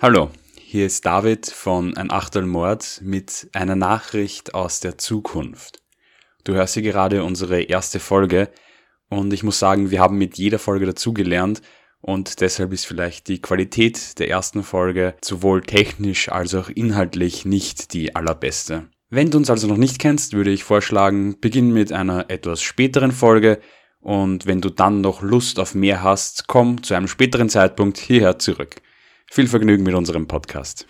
Hallo, hier ist David von Ein Achtel Mord mit einer Nachricht aus der Zukunft. Du hörst hier gerade unsere erste Folge und ich muss sagen, wir haben mit jeder Folge dazugelernt und deshalb ist vielleicht die Qualität der ersten Folge sowohl technisch als auch inhaltlich nicht die allerbeste. Wenn du uns also noch nicht kennst, würde ich vorschlagen, beginn mit einer etwas späteren Folge und wenn du dann noch Lust auf mehr hast, komm zu einem späteren Zeitpunkt hierher zurück. Viel Vergnügen mit unserem Podcast.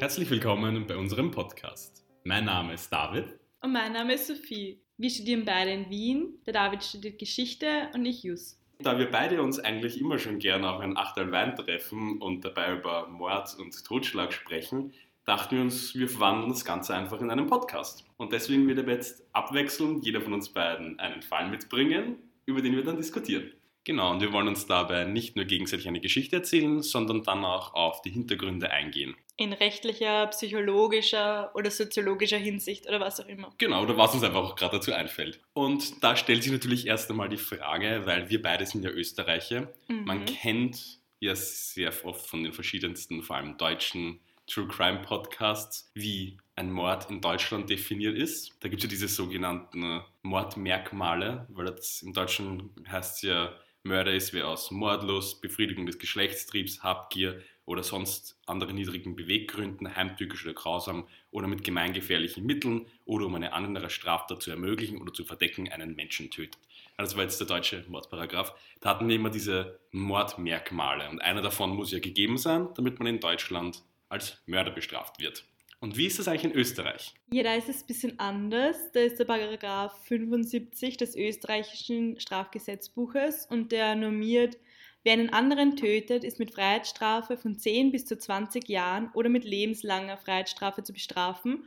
Herzlich willkommen bei unserem Podcast. Mein Name ist David. Und mein Name ist Sophie. Wir studieren beide in Wien. Der David studiert Geschichte und ich Jus. Da wir beide uns eigentlich immer schon gerne auf ein Achtel Wein treffen und dabei über Mord und Totschlag sprechen, dachten wir uns, wir verwandeln das Ganze einfach in einen Podcast. Und deswegen wird aber jetzt abwechselnd jeder von uns beiden einen Fall mitbringen, über den wir dann diskutieren. Genau, und wir wollen uns dabei nicht nur gegenseitig eine Geschichte erzählen, sondern dann auch auf die Hintergründe eingehen. In rechtlicher, psychologischer oder soziologischer Hinsicht oder was auch immer. Genau, oder was uns einfach auch gerade dazu einfällt. Und da stellt sich natürlich erst einmal die Frage, weil wir beide sind ja Österreicher. Mhm. Man kennt ja sehr oft von den verschiedensten, vor allem deutschen True Crime Podcasts, wie ein Mord in Deutschland definiert ist. Da gibt es ja diese sogenannten Mordmerkmale, weil das im Deutschen heißt ja, Mörder ist wer aus Mordlust, Befriedigung des Geschlechtstriebs, Habgier oder sonst anderen niedrigen Beweggründen, heimtückisch oder grausam oder mit gemeingefährlichen Mitteln oder um eine andere Straftat zu ermöglichen oder zu verdecken, einen Menschen tötet. Das war jetzt der deutsche Mordparagraf. Da hatten wir immer diese Mordmerkmale und einer davon muss ja gegeben sein, damit man in Deutschland als Mörder bestraft wird. Und wie ist das eigentlich in Österreich? Ja, da ist es ein bisschen anders. Da ist der Paragraph 75 des österreichischen Strafgesetzbuches und der normiert, wer einen anderen tötet, ist mit Freiheitsstrafe von 10 bis zu 20 Jahren oder mit lebenslanger Freiheitsstrafe zu bestrafen.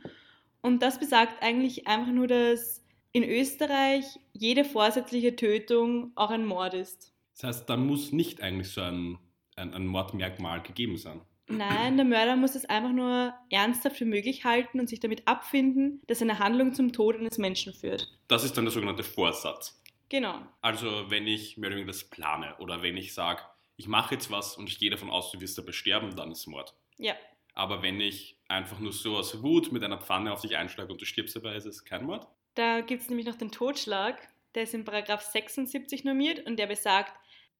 Und das besagt eigentlich einfach nur, dass in Österreich jede vorsätzliche Tötung auch ein Mord ist. Das heißt, da muss nicht eigentlich so ein, ein, ein Mordmerkmal gegeben sein. Nein, der Mörder muss es einfach nur ernsthaft für möglich halten und sich damit abfinden, dass eine Handlung zum Tod eines Menschen führt. Das ist dann der sogenannte Vorsatz. Genau. Also wenn ich mehr oder weniger das plane oder wenn ich sage, ich mache jetzt was und ich gehe davon aus, du wirst dabei sterben, dann ist Mord. Ja. Aber wenn ich einfach nur so aus Wut mit einer Pfanne auf dich einschlage und du stirbst dabei, ist es kein Mord? Da gibt es nämlich noch den Totschlag. Der ist in Paragraph 76 normiert und der besagt,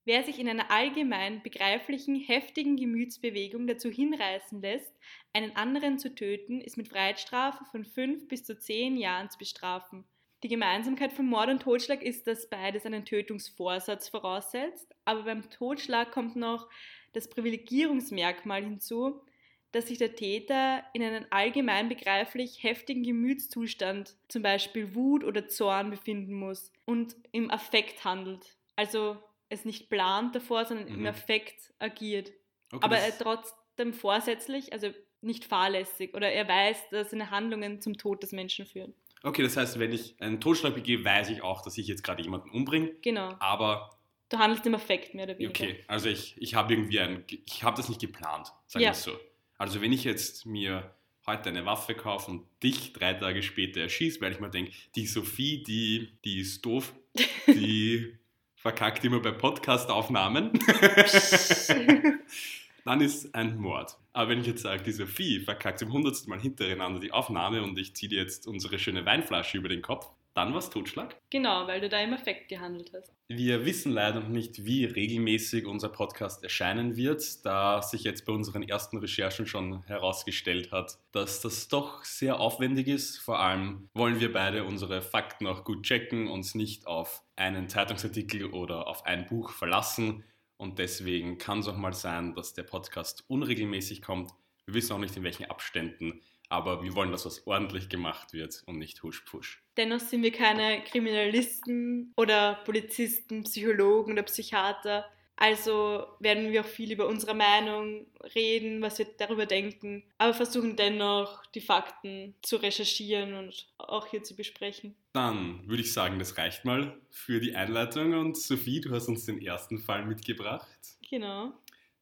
Wer sich in einer allgemein begreiflichen, heftigen Gemütsbewegung dazu hinreißen lässt, einen anderen zu töten, ist mit Freiheitsstrafe von fünf bis zu zehn Jahren zu bestrafen. Die Gemeinsamkeit von Mord und Totschlag ist, dass beides einen Tötungsvorsatz voraussetzt, aber beim Totschlag kommt noch das Privilegierungsmerkmal hinzu, dass sich der Täter in einem allgemein begreiflich heftigen Gemütszustand, zum Beispiel Wut oder Zorn, befinden muss und im Affekt handelt. Also es nicht plant davor, sondern mhm. im Effekt agiert. Okay, Aber er trotzdem vorsätzlich, also nicht fahrlässig oder er weiß, dass seine Handlungen zum Tod des Menschen führen. Okay, das heißt, wenn ich einen Totschlag begehe, weiß ich auch, dass ich jetzt gerade jemanden umbringe. Genau. Aber. Du handelst im Effekt mehr oder weniger. Okay, also ich, ich habe irgendwie ein. Ich habe das nicht geplant, sagen wir ja. so. Also wenn ich jetzt mir heute eine Waffe kaufe und dich drei Tage später erschieße, weil ich mir denke, die Sophie, die, die ist doof, die verkackt immer bei Podcastaufnahmen, dann ist ein Mord. Aber wenn ich jetzt sage, die Sophie verkackt zum hundertsten Mal hintereinander die Aufnahme und ich ziehe dir jetzt unsere schöne Weinflasche über den Kopf, dann war es Totschlag? Genau, weil du da im Effekt gehandelt hast. Wir wissen leider noch nicht, wie regelmäßig unser Podcast erscheinen wird, da sich jetzt bei unseren ersten Recherchen schon herausgestellt hat, dass das doch sehr aufwendig ist. Vor allem wollen wir beide unsere Fakten auch gut checken, uns nicht auf einen Zeitungsartikel oder auf ein Buch verlassen. Und deswegen kann es auch mal sein, dass der Podcast unregelmäßig kommt. Wir wissen auch nicht, in welchen Abständen aber wir wollen, dass was ordentlich gemacht wird und nicht husch-pusch. Dennoch sind wir keine Kriminalisten oder Polizisten, Psychologen oder Psychiater. Also werden wir auch viel über unsere Meinung reden, was wir darüber denken, aber versuchen dennoch die Fakten zu recherchieren und auch hier zu besprechen. Dann würde ich sagen, das reicht mal für die Einleitung und Sophie, du hast uns den ersten Fall mitgebracht. Genau.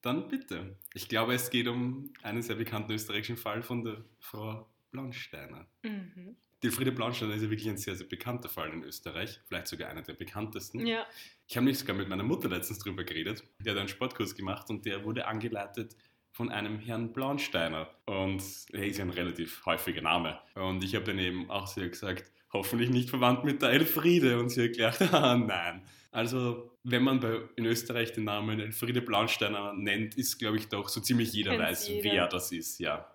Dann bitte. Ich glaube, es geht um einen sehr bekannten österreichischen Fall von der Frau Blaunsteiner. Mhm. Die Elfriede Blaunsteiner ist ja wirklich ein sehr, sehr bekannter Fall in Österreich, vielleicht sogar einer der bekanntesten. Ja. Ich habe nicht sogar mit meiner Mutter letztens drüber geredet. Der hat einen Sportkurs gemacht und der wurde angeleitet von einem Herrn Blaunsteiner. Und er ist ja ein relativ häufiger Name. Und ich habe dann eben auch sehr gesagt, hoffentlich nicht verwandt mit der Elfriede. Und sie gedacht, ah nein. Also, wenn man bei, in Österreich den Namen Elfriede Blaunsteiner nennt, ist, glaube ich, doch so ziemlich jeder weiß, jeder. wer das ist, ja.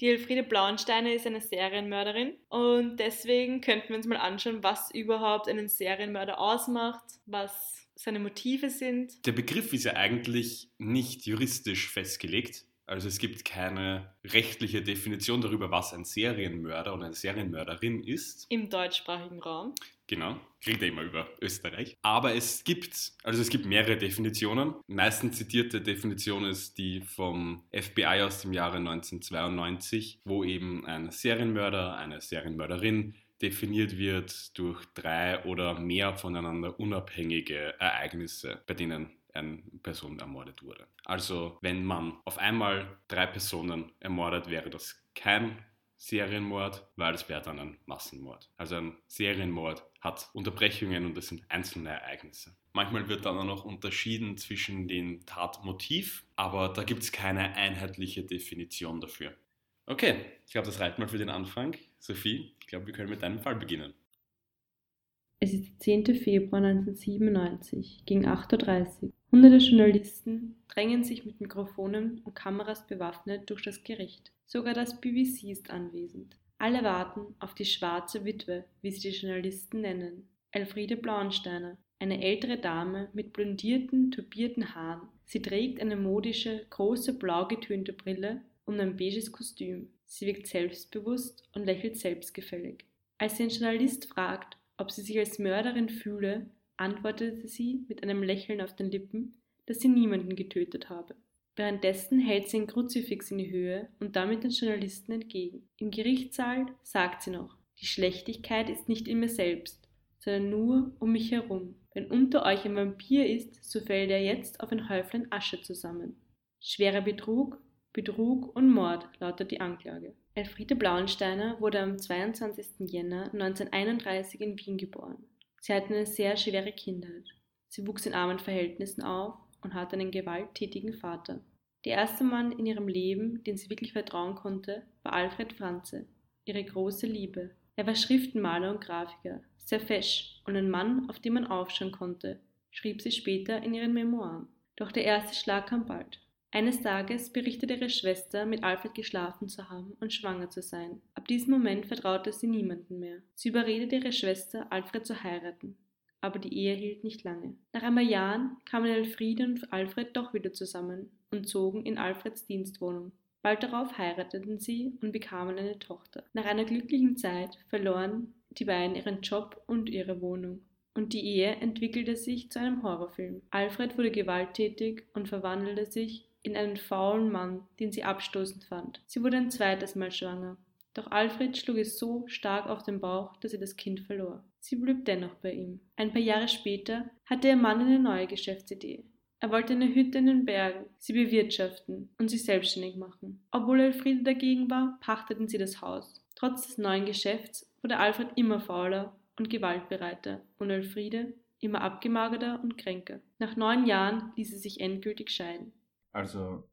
Die Elfriede Blauensteiner ist eine Serienmörderin und deswegen könnten wir uns mal anschauen, was überhaupt einen Serienmörder ausmacht, was seine Motive sind. Der Begriff ist ja eigentlich nicht juristisch festgelegt. Also es gibt keine rechtliche Definition darüber, was ein Serienmörder oder eine Serienmörderin ist. Im deutschsprachigen Raum. Genau, kriegt er immer über Österreich. Aber es gibt, also es gibt mehrere Definitionen. Meistens zitierte Definition ist die vom FBI aus dem Jahre 1992, wo eben ein Serienmörder, eine Serienmörderin definiert wird durch drei oder mehr voneinander unabhängige Ereignisse, bei denen eine Person ermordet wurde. Also wenn man auf einmal drei Personen ermordet, wäre das kein Serienmord, weil es wäre dann ein Massenmord. Also ein Serienmord hat Unterbrechungen und das sind einzelne Ereignisse. Manchmal wird dann auch noch unterschieden zwischen dem Tatmotiv, aber da gibt es keine einheitliche Definition dafür. Okay, ich glaube, das reicht mal für den Anfang. Sophie, ich glaube, wir können mit deinem Fall beginnen. Es ist der 10. Februar 1997, gegen 8.30 Uhr. Hunderte Journalisten drängen sich mit Mikrofonen und Kameras bewaffnet durch das Gericht. Sogar das BBC ist anwesend. Alle warten auf die schwarze Witwe, wie sie die Journalisten nennen. Elfriede Blauensteiner, eine ältere Dame mit blondierten, turbierten Haaren. Sie trägt eine modische, große blau getönte Brille und ein beiges Kostüm. Sie wirkt selbstbewusst und lächelt selbstgefällig. Als sie ein Journalist fragt, ob sie sich als Mörderin fühle, antwortete sie mit einem Lächeln auf den Lippen, dass sie niemanden getötet habe. Währenddessen hält sie ein Kruzifix in die Höhe und damit den Journalisten entgegen. Im Gerichtssaal sagt sie noch, die Schlechtigkeit ist nicht in mir selbst, sondern nur um mich herum. Wenn unter euch ein Vampir ist, so fällt er jetzt auf ein Häuflein Asche zusammen. Schwerer Betrug, Betrug und Mord lautet die Anklage. Elfriede Blauensteiner wurde am 22. Jänner 1931 in Wien geboren. Sie hatte eine sehr schwere Kindheit. Sie wuchs in armen Verhältnissen auf und hatte einen gewalttätigen Vater. Der erste Mann in ihrem Leben, den sie wirklich vertrauen konnte, war Alfred Franze, ihre große Liebe. Er war Schriftenmaler und Grafiker, sehr fesch und ein Mann, auf den man aufschauen konnte, schrieb sie später in ihren Memoiren. Doch der erste Schlag kam bald. Eines Tages berichtete ihre Schwester, mit Alfred geschlafen zu haben und schwanger zu sein. Ab diesem Moment vertraute sie niemanden mehr. Sie überredete ihre Schwester, Alfred zu heiraten. Aber die Ehe hielt nicht lange. Nach ein paar Jahren kamen Elfriede und Alfred doch wieder zusammen und zogen in Alfreds Dienstwohnung. Bald darauf heirateten sie und bekamen eine Tochter. Nach einer glücklichen Zeit verloren die beiden ihren Job und ihre Wohnung. Und die Ehe entwickelte sich zu einem Horrorfilm. Alfred wurde gewalttätig und verwandelte sich in einen faulen Mann, den sie abstoßend fand. Sie wurde ein zweites Mal schwanger. Doch Alfred schlug es so stark auf den Bauch, dass sie das Kind verlor. Sie blieb dennoch bei ihm. Ein paar Jahre später hatte ihr Mann eine neue Geschäftsidee. Er wollte eine Hütte in den Bergen, sie bewirtschaften und sich selbstständig machen. Obwohl Elfriede dagegen war, pachteten sie das Haus. Trotz des neuen Geschäfts wurde Alfred immer fauler und gewaltbereiter und Elfriede immer abgemagerter und kränker. Nach neun Jahren ließ sie sich endgültig scheiden. Also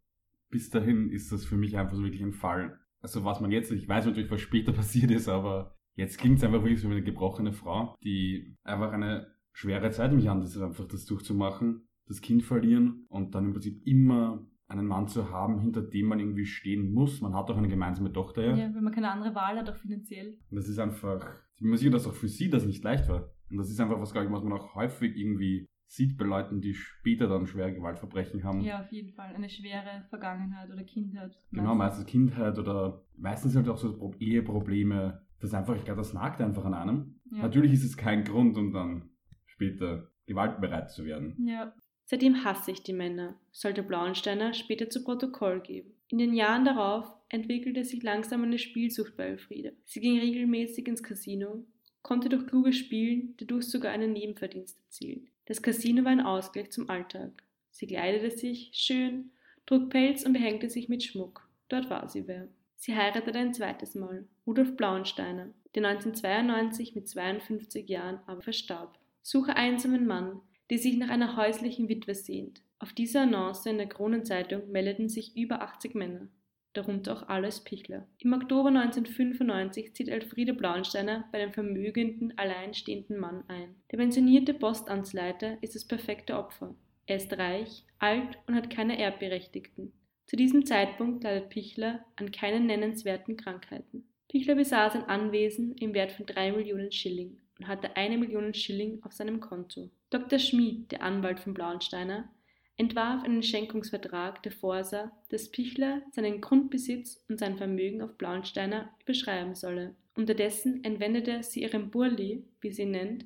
bis dahin ist das für mich einfach so wirklich ein Fall. Also was man jetzt, ich weiß natürlich, was später passiert ist, aber jetzt klingt es einfach wirklich so wie eine gebrochene Frau, die einfach eine schwere Zeit mich an, das einfach das durchzumachen, das Kind verlieren und dann im Prinzip immer einen Mann zu haben, hinter dem man irgendwie stehen muss. Man hat auch eine gemeinsame Tochter, ja. Ja, wenn man keine andere Wahl hat, auch finanziell. Und das ist einfach, ich bin mir sicher, dass auch für sie das nicht leicht war. Und das ist einfach was, glaube ich, was man auch häufig irgendwie sieht bei Leuten, die später dann schwere Gewaltverbrechen haben. Ja, auf jeden Fall. Eine schwere Vergangenheit oder Kindheit. Genau, meistens Kindheit oder meistens halt auch so Pro- Eheprobleme. Das ist einfach, ich glaube, das nagt einfach an einem. Ja. Natürlich ist es kein Grund, um dann später gewaltbereit zu werden. Ja, Seitdem hasse ich die Männer, sollte Blauensteiner später zu Protokoll geben. In den Jahren darauf entwickelte sich langsam eine Spielsucht bei Elfriede. Sie ging regelmäßig ins Casino, konnte durch kluges Spielen dadurch sogar einen Nebenverdienst erzielen. Das Casino war ein Ausgleich zum Alltag. Sie kleidete sich schön, trug Pelz und behängte sich mit Schmuck. Dort war sie wer. Sie heiratete ein zweites Mal. Rudolf Blauensteiner, der 1992 mit 52 Jahren aber verstarb. Suche einsamen Mann, die sich nach einer häuslichen Witwe sehnt. Auf dieser Annonce in der Kronenzeitung meldeten sich über 80 Männer, darunter auch Alois Pichler. Im Oktober 1995 zieht Elfriede Blauensteiner bei dem vermögenden, alleinstehenden Mann ein. Der pensionierte Postamtsleiter ist das perfekte Opfer. Er ist reich, alt und hat keine Erbberechtigten. Zu diesem Zeitpunkt leidet Pichler an keinen nennenswerten Krankheiten. Pichler besaß ein Anwesen im Wert von drei Millionen Schilling und hatte eine Million Schilling auf seinem Konto. Dr. Schmid, der Anwalt von Blauensteiner, entwarf einen Schenkungsvertrag, der vorsah, dass Pichler seinen Grundbesitz und sein Vermögen auf Blauensteiner überschreiben solle. Unterdessen entwendete sie ihrem Burli, wie sie nennt,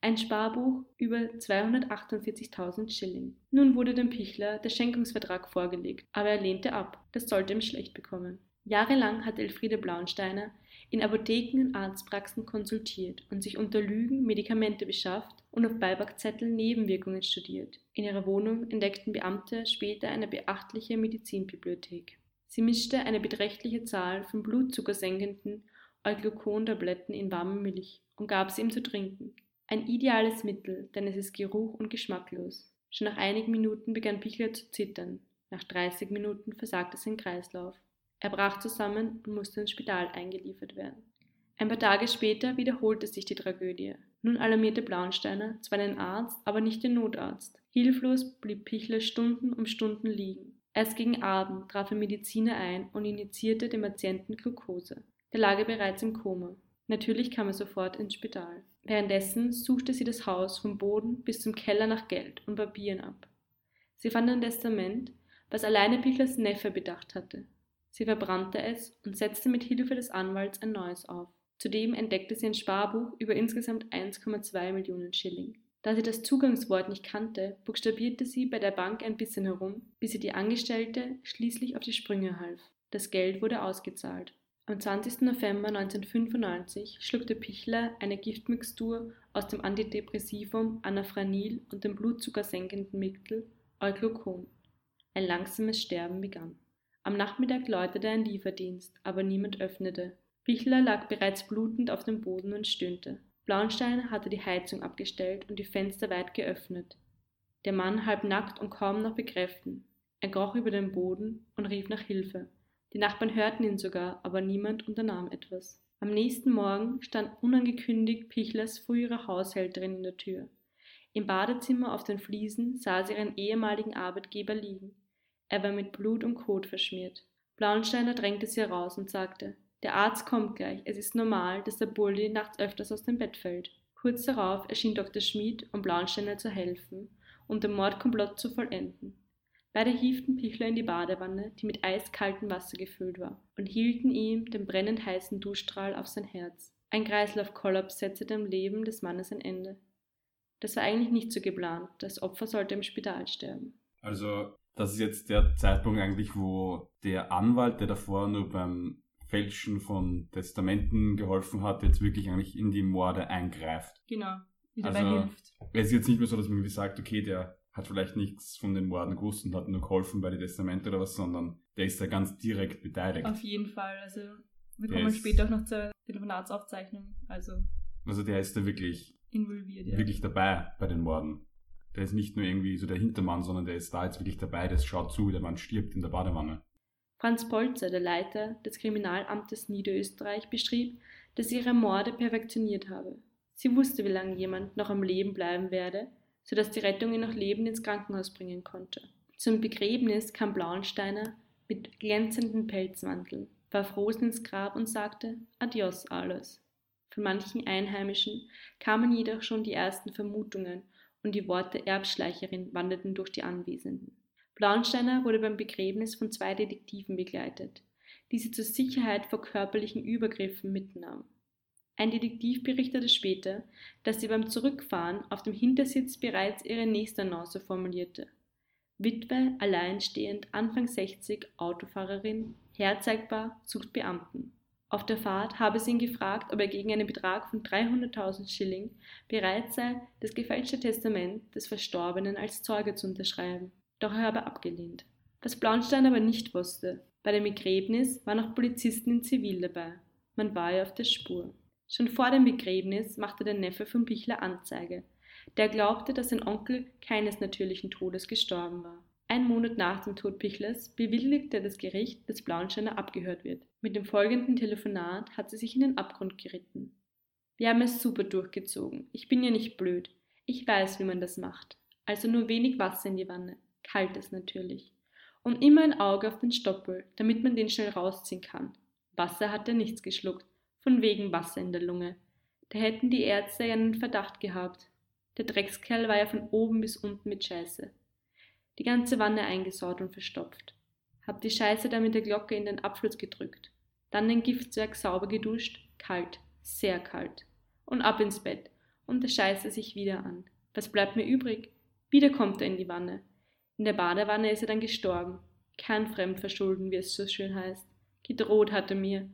ein Sparbuch über 248.000 Schilling. Nun wurde dem Pichler der Schenkungsvertrag vorgelegt, aber er lehnte ab, das sollte ihm schlecht bekommen. Jahrelang hat Elfriede Blauensteiner in Apotheken und Arztpraxen konsultiert und sich unter Lügen Medikamente beschafft und auf Beipackzetteln Nebenwirkungen studiert. In ihrer Wohnung entdeckten Beamte später eine beachtliche Medizinbibliothek. Sie mischte eine beträchtliche Zahl von blutzuckersenkenden Euglucon-Tabletten in warme Milch und gab sie ihm zu trinken. Ein ideales Mittel, denn es ist geruch- und geschmacklos. Schon nach einigen Minuten begann Pichler zu zittern. Nach 30 Minuten versagte sein Kreislauf. Er brach zusammen und musste ins Spital eingeliefert werden. Ein paar Tage später wiederholte sich die Tragödie. Nun alarmierte Blauensteiner zwar den Arzt, aber nicht den Notarzt. Hilflos blieb Pichler Stunden um Stunden liegen. Erst gegen Abend traf ein Mediziner ein und injizierte dem Patienten Glucose. Der lag bereits im Koma. Natürlich kam er sofort ins Spital. Währenddessen suchte sie das Haus vom Boden bis zum Keller nach Geld und Papieren ab. Sie fand ein Testament, was alleine Pichlers Neffe bedacht hatte. Sie verbrannte es und setzte mit Hilfe des Anwalts ein neues auf. Zudem entdeckte sie ein Sparbuch über insgesamt 1,2 Millionen Schilling. Da sie das Zugangswort nicht kannte, buchstabierte sie bei der Bank ein bisschen herum, bis sie die Angestellte schließlich auf die Sprünge half. Das Geld wurde ausgezahlt. Am 20. November 1995 schluckte Pichler eine Giftmixtur aus dem Antidepressivum Anafranil und dem blutzuckersenkenden Mittel Euglucon. Ein langsames Sterben begann. Am Nachmittag läutete ein Lieferdienst, aber niemand öffnete. Pichler lag bereits blutend auf dem Boden und stöhnte. Blauenstein hatte die Heizung abgestellt und die Fenster weit geöffnet. Der Mann halb nackt und kaum noch bekräften. Er kroch über den Boden und rief nach Hilfe. Die Nachbarn hörten ihn sogar, aber niemand unternahm etwas. Am nächsten Morgen stand unangekündigt Pichlers frühere Haushälterin in der Tür. Im Badezimmer auf den Fliesen sah sie ihren ehemaligen Arbeitgeber liegen. Er war mit Blut und Kot verschmiert. Blauensteiner drängte sie heraus und sagte, der Arzt kommt gleich, es ist normal, dass der Bulli nachts öfters aus dem Bett fällt. Kurz darauf erschien Dr. Schmid, um Blauensteiner zu helfen, um den Mordkomplott zu vollenden. Beide hieften Pichler in die Badewanne, die mit eiskaltem Wasser gefüllt war, und hielten ihm den brennend heißen Duschstrahl auf sein Herz. Ein Kreislaufkollaps setzte dem Leben des Mannes ein Ende. Das war eigentlich nicht so geplant, das Opfer sollte im Spital sterben. Also das ist jetzt der Zeitpunkt eigentlich, wo der Anwalt, der davor nur beim Fälschen von Testamenten geholfen hat, jetzt wirklich eigentlich in die Morde eingreift. Genau, wie dabei Also- hilft. Es ist jetzt nicht mehr so, dass man wie sagt, okay, der hat vielleicht nichts von den Morden gewusst und hat nur geholfen bei den Testamenten oder was, sondern der ist da ganz direkt beteiligt. Auf jeden Fall. Also wir Der kommen ist- später auch noch zur Telefonatsaufzeichnung. Also Also der ist da wirklich, involviert, ja. wirklich dabei bei den Morden. Der ist nicht nur irgendwie so der Hintermann, sondern der ist da jetzt wirklich dabei, der schaut zu, wie der Mann stirbt in der Badewanne. Franz Polzer, der Leiter des Kriminalamtes Niederösterreich, beschrieb, dass sie ihre Morde perfektioniert habe. Sie wusste, wie lange jemand noch am Leben bleiben werde, sodass die Rettung ihn noch lebend ins Krankenhaus bringen konnte. Zum Begräbnis kam Blauensteiner mit glänzendem Pelzmantel, warf Rosen ins Grab und sagte Adios alles. Von manchen Einheimischen kamen jedoch schon die ersten Vermutungen und die Worte Erbschleicherin wanderten durch die Anwesenden. Blauensteiner wurde beim Begräbnis von zwei Detektiven begleitet, die sie zur Sicherheit vor körperlichen Übergriffen mitnahmen. Ein Detektiv berichtete später, dass sie beim Zurückfahren auf dem Hintersitz bereits ihre nächste Annonce formulierte. Witwe, alleinstehend, Anfang 60, Autofahrerin, herzeigbar, sucht Beamten. Auf der Fahrt habe sie ihn gefragt, ob er gegen einen Betrag von 300.000 Schilling bereit sei, das gefälschte Testament des Verstorbenen als Zeuge zu unterschreiben. Doch er habe abgelehnt. Was Blauenstein aber nicht wusste, bei dem Begräbnis waren auch Polizisten in Zivil dabei. Man war ihr auf der Spur. Schon vor dem Begräbnis machte der Neffe von Pichler Anzeige. Der glaubte, dass sein Onkel keines natürlichen Todes gestorben war. Ein Monat nach dem Tod Pichlers bewilligte das Gericht, dass Blauensteiner abgehört wird. Mit dem folgenden Telefonat hat sie sich in den Abgrund geritten. Wir haben es super durchgezogen. Ich bin ja nicht blöd. Ich weiß, wie man das macht. Also nur wenig Wasser in die Wanne. Kaltes natürlich. Und immer ein Auge auf den Stoppel, damit man den schnell rausziehen kann. Wasser hat er nichts geschluckt. Von wegen Wasser in der Lunge. Da hätten die Ärzte ja einen Verdacht gehabt. Der Dreckskerl war ja von oben bis unten mit Scheiße die ganze Wanne eingesaut und verstopft. Hab die Scheiße dann mit der Glocke in den Abfluss gedrückt. Dann den Giftzwerg sauber geduscht, kalt, sehr kalt. Und ab ins Bett. Und der scheiße sich wieder an. Was bleibt mir übrig? Wieder kommt er in die Wanne. In der Badewanne ist er dann gestorben. Kein Fremdverschulden, wie es so schön heißt. Gedroht hat er mir.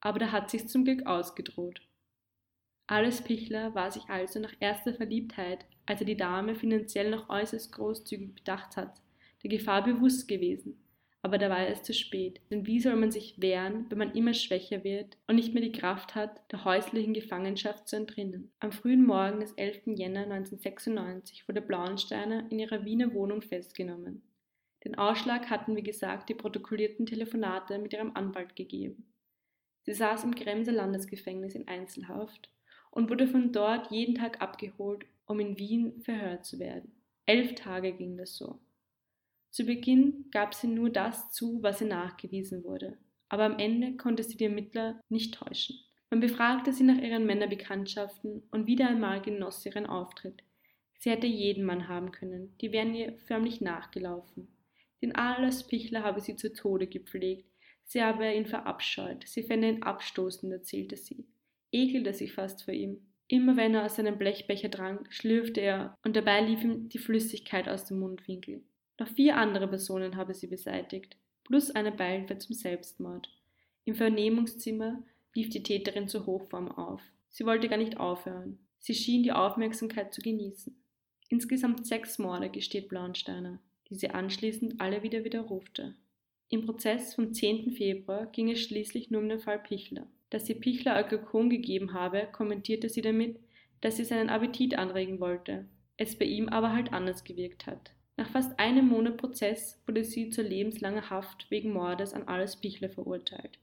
Aber da hat sich's zum Glück ausgedroht. Alles Pichler war sich also nach erster Verliebtheit, als er die Dame finanziell noch äußerst großzügig bedacht hat, der Gefahr bewusst gewesen. Aber da war es zu spät, denn wie soll man sich wehren, wenn man immer schwächer wird und nicht mehr die Kraft hat, der häuslichen Gefangenschaft zu entrinnen? Am frühen Morgen des 11. Jänner 1996 wurde Blauensteiner in ihrer Wiener Wohnung festgenommen. Den Ausschlag hatten, wie gesagt, die protokollierten Telefonate mit ihrem Anwalt gegeben. Sie saß im Kremser Landesgefängnis in Einzelhaft und wurde von dort jeden Tag abgeholt, um in Wien verhört zu werden. Elf Tage ging das so. Zu Beginn gab sie nur das zu, was ihr nachgewiesen wurde, aber am Ende konnte sie die Ermittler nicht täuschen. Man befragte sie nach ihren Männerbekanntschaften und wieder einmal genoss sie ihren Auftritt. Sie hätte jeden Mann haben können, die wären ihr förmlich nachgelaufen. Den Alois Pichler habe sie zu Tode gepflegt, sie habe ihn verabscheut, sie fände ihn abstoßend, erzählte sie ekelte sich fast vor ihm. Immer wenn er aus seinem Blechbecher trank, schlürfte er und dabei lief ihm die Flüssigkeit aus dem Mundwinkel. Noch vier andere Personen habe sie beseitigt, plus eine Beihilfe zum Selbstmord. Im Vernehmungszimmer lief die Täterin zur Hochform auf. Sie wollte gar nicht aufhören. Sie schien die Aufmerksamkeit zu genießen. Insgesamt sechs Morde gesteht Blauensteiner, die sie anschließend alle wieder widerrufte. Im Prozess vom 10. Februar ging es schließlich nur um den Fall Pichler. Dass sie Pichler Alkohol gegeben habe, kommentierte sie damit, dass sie seinen Appetit anregen wollte, es bei ihm aber halt anders gewirkt hat. Nach fast einem Monat Prozess wurde sie zur lebenslanger Haft wegen Mordes an Alles Pichler verurteilt.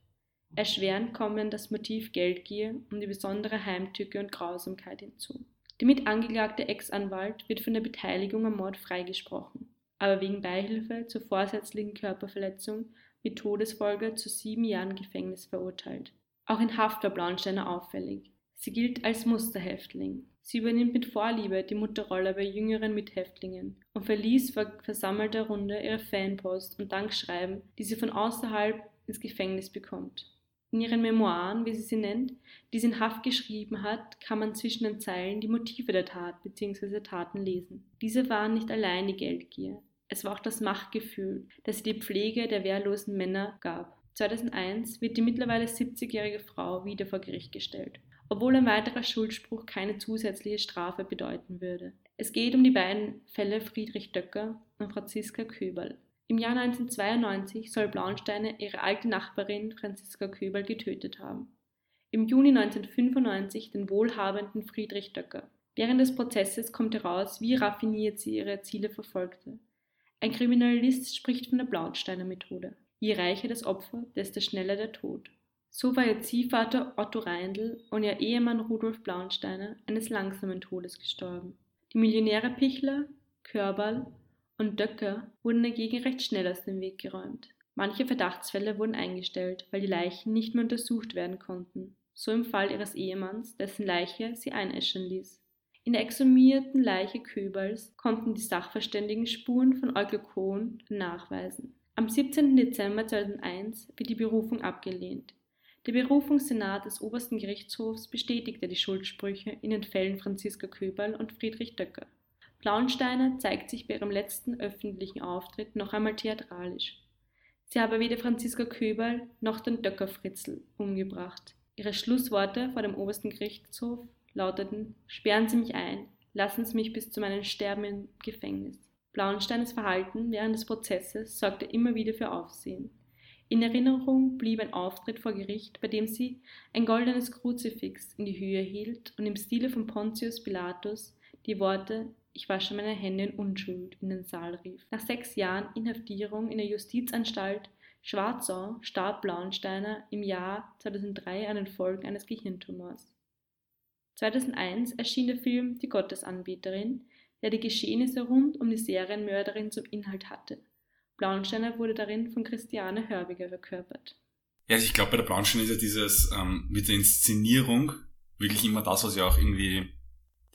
Erschwerend kommen das Motiv Geldgier und die besondere Heimtücke und Grausamkeit hinzu. Der mitangeklagte Ex-Anwalt wird von der Beteiligung am Mord freigesprochen, aber wegen Beihilfe zur vorsätzlichen Körperverletzung mit Todesfolge zu sieben Jahren Gefängnis verurteilt. Auch in Haft war Blauensteiner auffällig. Sie gilt als Musterhäftling. Sie übernimmt mit Vorliebe die Mutterrolle bei jüngeren Mithäftlingen und verließ vor versammelter Runde ihre Fanpost und Dankschreiben, die sie von außerhalb ins Gefängnis bekommt. In ihren Memoiren, wie sie sie nennt, die sie in Haft geschrieben hat, kann man zwischen den Zeilen die Motive der Tat bzw. Taten lesen. Diese waren nicht allein die Geldgier. Es war auch das Machtgefühl, das sie die Pflege der wehrlosen Männer gab. 2001 wird die mittlerweile 70-jährige Frau wieder vor Gericht gestellt, obwohl ein weiterer Schuldspruch keine zusätzliche Strafe bedeuten würde. Es geht um die beiden Fälle Friedrich Döcker und Franziska Köberl. Im Jahr 1992 soll Blauensteine ihre alte Nachbarin Franziska Köberl getötet haben. Im Juni 1995 den wohlhabenden Friedrich Döcker. Während des Prozesses kommt heraus, wie raffiniert sie ihre Ziele verfolgte. Ein Kriminalist spricht von der Blauensteiner Methode. Je reicher das Opfer, desto schneller der Tod. So war ihr Ziehvater Otto Reindl und ihr Ehemann Rudolf Blauensteiner eines langsamen Todes gestorben. Die Millionäre Pichler, Körberl und Döcker wurden dagegen recht schnell aus dem Weg geräumt. Manche Verdachtsfälle wurden eingestellt, weil die Leichen nicht mehr untersucht werden konnten. So im Fall ihres Ehemanns, dessen Leiche sie einäschern ließ. In der exhumierten Leiche Köberls konnten die Sachverständigen Spuren von Eukel Kohn nachweisen. Am 17. Dezember 2001 wird die Berufung abgelehnt. Der Berufungssenat des Obersten Gerichtshofs bestätigte die Schuldsprüche in den Fällen Franziska Köberl und Friedrich Döcker. Blauensteiner zeigt sich bei ihrem letzten öffentlichen Auftritt noch einmal theatralisch. Sie habe weder Franziska Köberl noch den Döcker Fritzl umgebracht. Ihre Schlussworte vor dem Obersten Gerichtshof lauteten: Sperren Sie mich ein, lassen Sie mich bis zu meinem Sterben im Gefängnis. Blauensteins Verhalten während des Prozesses sorgte immer wieder für Aufsehen. In Erinnerung blieb ein Auftritt vor Gericht, bei dem sie ein goldenes Kruzifix in die Höhe hielt und im Stile von Pontius Pilatus die Worte Ich wasche meine Hände in Unschuld in den Saal rief. Nach sechs Jahren Inhaftierung in der Justizanstalt Schwarzau starb Blauensteiner im Jahr 2003 an den Folgen eines Gehirntumors. 2001 erschien der Film Die Gottesanbeterin, der die Geschehnisse rund um die Serienmörderin zum Inhalt hatte. Blauensteiner wurde darin von Christiane Hörbiger verkörpert. Ja, also ich glaube, bei der Blauensteiner ist ja dieses ähm, mit der Inszenierung wirklich immer das, was ja auch irgendwie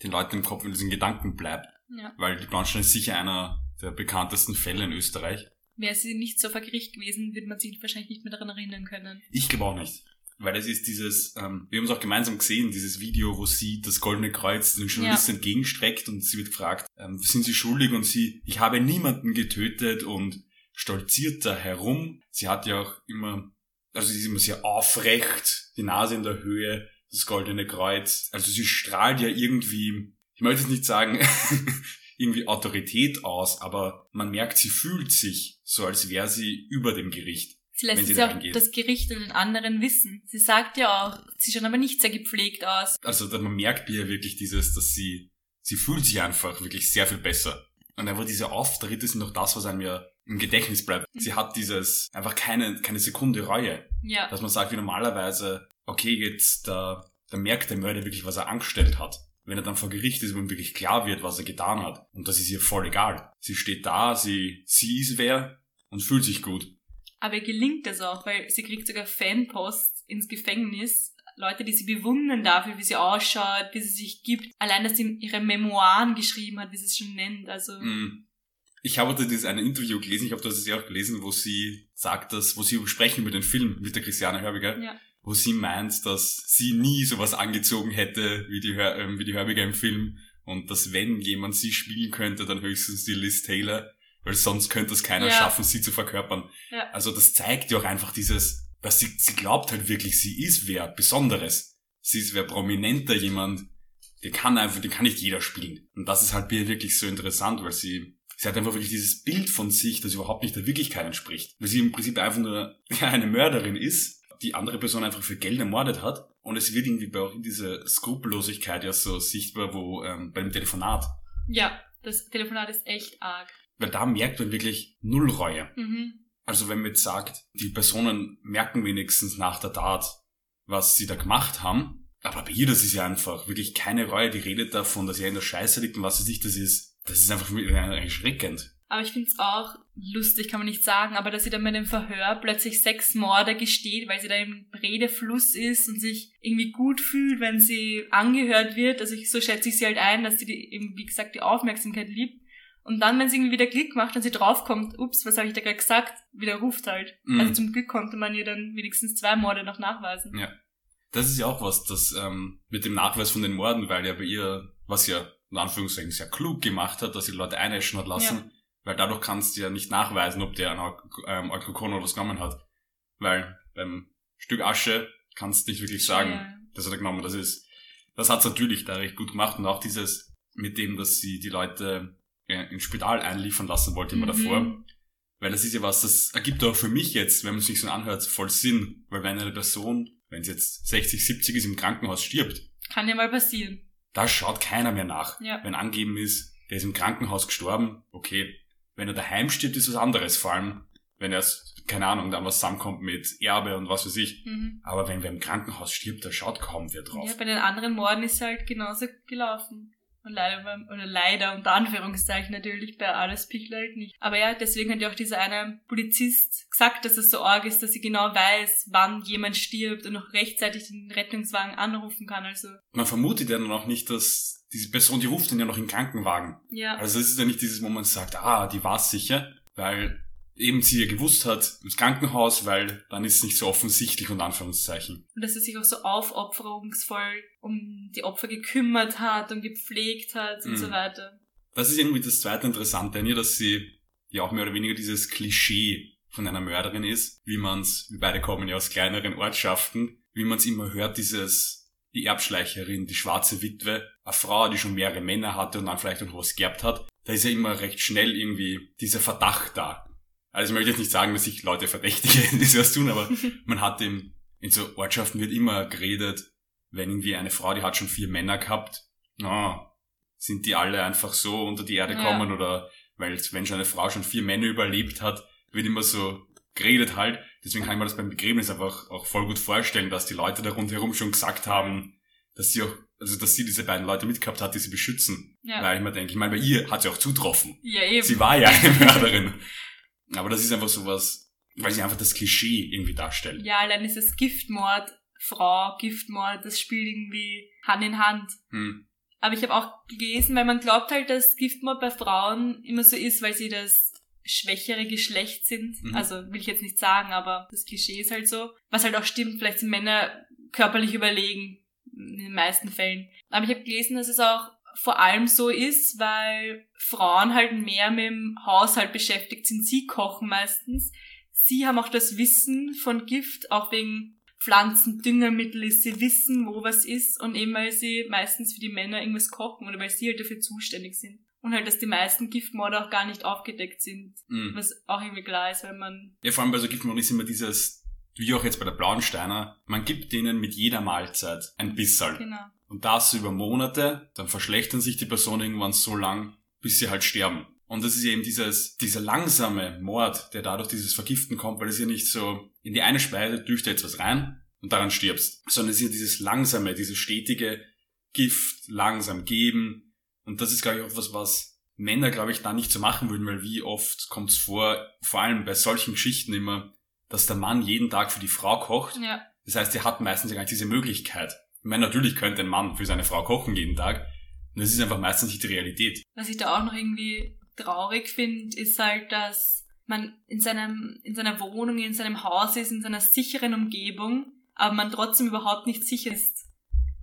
den Leuten im Kopf in diesen Gedanken bleibt. Ja. Weil die Blauensteiner ist sicher einer der bekanntesten Fälle in Österreich. Wäre sie nicht so vor Gericht gewesen, würde man sich wahrscheinlich nicht mehr daran erinnern können. Ich glaube auch nicht. Weil es ist dieses, ähm, wir haben es auch gemeinsam gesehen, dieses Video, wo sie das Goldene Kreuz den Journalisten entgegenstreckt und sie wird gefragt, ähm, sind sie schuldig? Und sie, ich habe niemanden getötet und stolziert da herum. Sie hat ja auch immer, also sie ist immer sehr aufrecht, die Nase in der Höhe, das Goldene Kreuz. Also sie strahlt ja irgendwie, ich möchte jetzt nicht sagen, irgendwie Autorität aus, aber man merkt, sie fühlt sich so, als wäre sie über dem Gericht. Sie lässt es ja auch das Gericht und den anderen wissen. Sie sagt ja auch, sie schauen aber nicht sehr gepflegt aus. Also man merkt ihr wirklich dieses, dass sie, sie fühlt sich einfach wirklich sehr viel besser. Und einfach diese Auftritte sind doch das, was einem ja im Gedächtnis bleibt. Sie hat dieses, einfach keine, keine Sekunde Reue. Ja. Dass man sagt, wie normalerweise, okay, jetzt, da, da merkt der Mörder wirklich, was er angestellt hat. Wenn er dann vor Gericht ist, wo ihm wirklich klar wird, was er getan hat. Und das ist ihr voll egal. Sie steht da, sie, sie ist wer und fühlt sich gut. Aber ihr gelingt das auch, weil sie kriegt sogar Fanpost ins Gefängnis. Leute, die sie bewundern dafür, wie sie ausschaut, wie sie sich gibt. Allein, dass sie ihre Memoiren geschrieben hat, wie sie es schon nennt. Also, Mm. Ich habe heute dieses eine Interview gelesen, ich habe das ja auch gelesen, wo sie sagt, dass, wo sie sprechen über den Film mit der Christiane Hörbiger, Ja. wo sie meint, dass sie nie sowas angezogen hätte wie die, Hör, ähm, wie die Hörbiger im Film und dass wenn jemand sie spielen könnte, dann höchstens die Liz Taylor, weil sonst könnte es keiner Ja. schaffen, sie zu verkörpern. Ja. Also das zeigt ja auch einfach dieses, dass sie, sie glaubt halt wirklich, sie ist wer Besonderes. Sie ist wer prominenter, jemand, den kann einfach, den kann nicht jeder spielen. Und das ist halt bei ihr wirklich so interessant, weil sie, sie hat einfach wirklich dieses Bild von sich, das überhaupt nicht der Wirklichkeit entspricht. Weil sie im Prinzip einfach nur eine Mörderin ist, die andere Person einfach für Geld ermordet hat. Und es wird irgendwie bei auch in dieser Skrupellosigkeit ja so sichtbar, wo ähm, beim Telefonat. ja, das Telefonat ist echt arg. Weil da merkt man wirklich null Reue. Mhm. Also wenn man jetzt sagt, die Personen merken wenigstens nach der Tat, was sie da gemacht haben, aber bei ihr, das ist ja einfach wirklich keine Reue, die redet davon, dass er in der Scheiße liegt und was weiß ich das ist. Das ist einfach erschreckend. Aber ich finde es auch lustig, kann man nicht sagen, aber dass sie dann bei dem Verhör plötzlich sechs Morde gesteht, weil sie da im Redefluss ist und sich irgendwie gut fühlt, wenn sie angehört wird. Also ich, so schätze ich sie halt ein, dass sie die, eben, wie gesagt, die Aufmerksamkeit liebt. Und dann, wenn sie irgendwie wieder Klick macht und sie draufkommt, ups, was habe ich da gerade gesagt, wieder ruft halt. Mhm. Also zum Glück konnte man ihr dann wenigstens zwei Morde noch nachweisen. Ja. Das ist ja auch was, das ähm, mit dem Nachweis von den Morden, weil ja bei ihr, was ja in Anführungszeichen sehr klug gemacht hat, dass sie Leute einäschen hat lassen, Ja. weil dadurch kannst du ja nicht nachweisen, ob der einen Al- ähm, Alkohol oder was genommen hat. Weil beim Stück Asche kannst du nicht wirklich sagen, Ja. das hat er genommen. Das ist, das hat's natürlich da recht gut gemacht und auch dieses mit dem, dass sie die Leute ins Spital einliefern lassen wollte immer Mhm. davor. Weil das ist ja was, das ergibt auch für mich jetzt, wenn man es sich so anhört, voll Sinn. Weil wenn eine Person, wenn sie jetzt 60, 70 ist, im Krankenhaus stirbt, Kann ja mal passieren. da schaut keiner mehr nach. Ja. Wenn angeben ist, der ist im Krankenhaus gestorben, okay. Wenn er daheim stirbt, ist was anderes. Vor allem, wenn er, keine Ahnung, dann was zusammenkommt mit Erbe und was weiß ich. Mhm. Aber wenn wer im Krankenhaus stirbt, da schaut kaum wer drauf. Ja, bei den anderen Morden ist halt genauso gelaufen. Und leider, beim- oder leider unter Anführungszeichen natürlich bei Alles Pichler halt nicht. Aber ja, deswegen hat ja auch dieser eine Polizist gesagt, dass es so arg ist, dass sie genau weiß, wann jemand stirbt und noch rechtzeitig den Rettungswagen anrufen kann. Also, Man vermutet ja dann auch nicht, dass diese Person, die ruft dann ja noch im Krankenwagen. ja. Also es ist ja nicht dieses, wo man sagt, ah, die war's sicher, weil eben sie ja gewusst hat, ins Krankenhaus, weil dann ist es nicht so offensichtlich und Anführungszeichen. Und dass er sich auch so aufopferungsvoll um die Opfer gekümmert hat und gepflegt hat und Mhm. so weiter. Das ist irgendwie das zweite Interessante an ihr, dass sie ja auch mehr oder weniger dieses Klischee von einer Mörderin ist, wie man's, wir beide kommen ja aus kleineren Ortschaften, wie man's immer hört, dieses, die Erbschleicherin, die schwarze Witwe, eine Frau, die schon mehrere Männer hatte und dann vielleicht noch was geerbt hat, da ist ja immer recht schnell irgendwie dieser Verdacht da. Also ich möchte jetzt nicht sagen, dass ich Leute verdächtige, die sowas tun, aber man hat im, in so Ortschaften wird immer geredet, wenn irgendwie eine Frau, die hat schon vier Männer gehabt, na, sind die alle einfach so unter die Erde Ja. kommen oder weil wenn schon eine Frau schon vier Männer überlebt hat, wird immer so geredet halt. Deswegen kann ich mir das beim Begräbnis einfach auch voll gut vorstellen, dass die Leute da rundherum schon gesagt haben, dass sie auch, also dass sie diese beiden Leute mitgehabt hat, die sie beschützen. Ja, Weil ich mir denke, ich meine, bei ihr hat sie auch zutroffen. ja eben. Sie war ja eine Mörderin. Aber das ist einfach sowas, weil sie einfach das Klischee irgendwie darstellt. Ja, allein ist es Giftmord, Frau, Giftmord, das spielt irgendwie Hand in Hand. Hm. Aber ich habe auch gelesen, weil man glaubt halt, dass Giftmord bei Frauen immer so ist, weil sie das schwächere Geschlecht sind. Mhm. Also will ich jetzt nicht sagen, aber das Klischee ist halt so. Was halt auch stimmt, vielleicht sind Männer körperlich überlegen in den meisten Fällen. Aber ich habe gelesen, dass es auch vor allem so ist, weil Frauen halt mehr mit dem Haushalt beschäftigt sind. Sie kochen meistens. Sie haben auch das Wissen von Gift, auch wegen Pflanzen, Düngermittel ist, sie wissen, wo was ist und eben weil sie meistens für die Männer irgendwas kochen oder weil sie halt dafür zuständig sind. Und halt, dass die meisten Giftmorde auch gar nicht aufgedeckt sind, Hm. was auch irgendwie klar ist, weil man, Ja, vor allem bei so Giftmord ist immer dieses, wie auch jetzt bei der Blauen Steiner, man gibt denen mit jeder Mahlzeit ein Bisserl. genau. Und das über Monate, dann verschlechtern sich die Personen irgendwann so lang, bis sie halt sterben. Und das ist eben dieses, dieser langsame Mord, der dadurch dieses Vergiften kommt, weil es ja nicht so, in die eine Speise düft jetzt was rein und daran stirbst, sondern es ist ja dieses langsame, dieses stetige Gift langsam geben. Und das ist, glaube ich, auch was, was Männer, glaube ich, da nicht so machen würden, weil wie oft kommt es vor, vor allem bei solchen Geschichten immer, dass der Mann jeden Tag für die Frau kocht Ja, das heißt, er hat meistens ja gar nicht diese Möglichkeit. Ich meine, natürlich könnte ein Mann für seine Frau kochen jeden Tag. Und das ist einfach meistens nicht die Realität. was ich da auch noch irgendwie traurig finde, ist halt, dass man in seinem, in seiner Wohnung, in seinem Haus ist, in seiner sicheren Umgebung, aber man trotzdem überhaupt nicht sicher ist.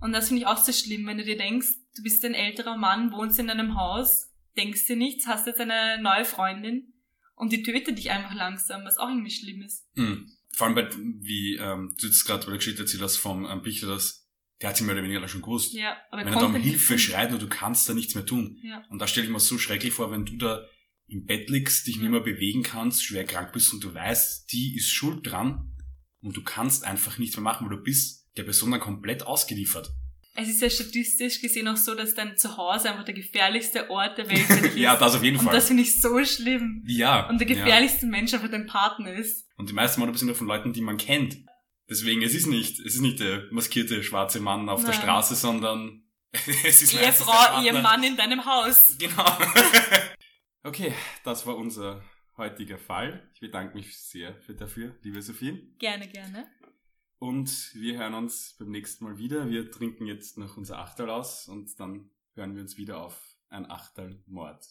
Und das finde ich auch so schlimm, wenn du dir denkst, du bist ein älterer Mann, wohnst in einem Haus, denkst dir nichts, hast jetzt eine neue Freundin und die tötet dich einfach langsam, was auch irgendwie schlimm ist. Hm. Vor allem, bei, wie ähm, du jetzt gerade bei der Geschichte erzählt hast vom ähm, Bichter, das, der hat sie mehr oder weniger schon gewusst. Ja, aber wenn er da um Hilfe schreit und du kannst da nichts mehr tun. Ja. Und da stelle ich mir so schrecklich vor, wenn du da im Bett liegst, dich nicht mehr bewegen kannst, schwer krank bist und du weißt, die ist schuld dran und du kannst einfach nichts mehr machen, weil du bist der Person dann komplett ausgeliefert. Es ist ja statistisch gesehen auch so, dass dein Zuhause einfach der gefährlichste Ort der Welt ist. ja, das auf jeden Und Fall. das finde ich so schlimm. ja. Und der ja. gefährlichste Mensch einfach dein Partner ist. Und die meisten Morde sind ja von Leuten, die man kennt. Deswegen, es ist nicht, es ist nicht der maskierte schwarze Mann auf der Nein. Straße, sondern es ist der Ehefrau, Partner. Ehemann in deinem Haus. Genau. okay, das war unser heutiger Fall. Ich bedanke mich sehr für dafür, liebe Sophie. Gerne, gerne. Und wir hören uns beim nächsten Mal wieder. Wir trinken jetzt noch unser Achterl aus und dann hören wir uns wieder auf ein Achterl Mord.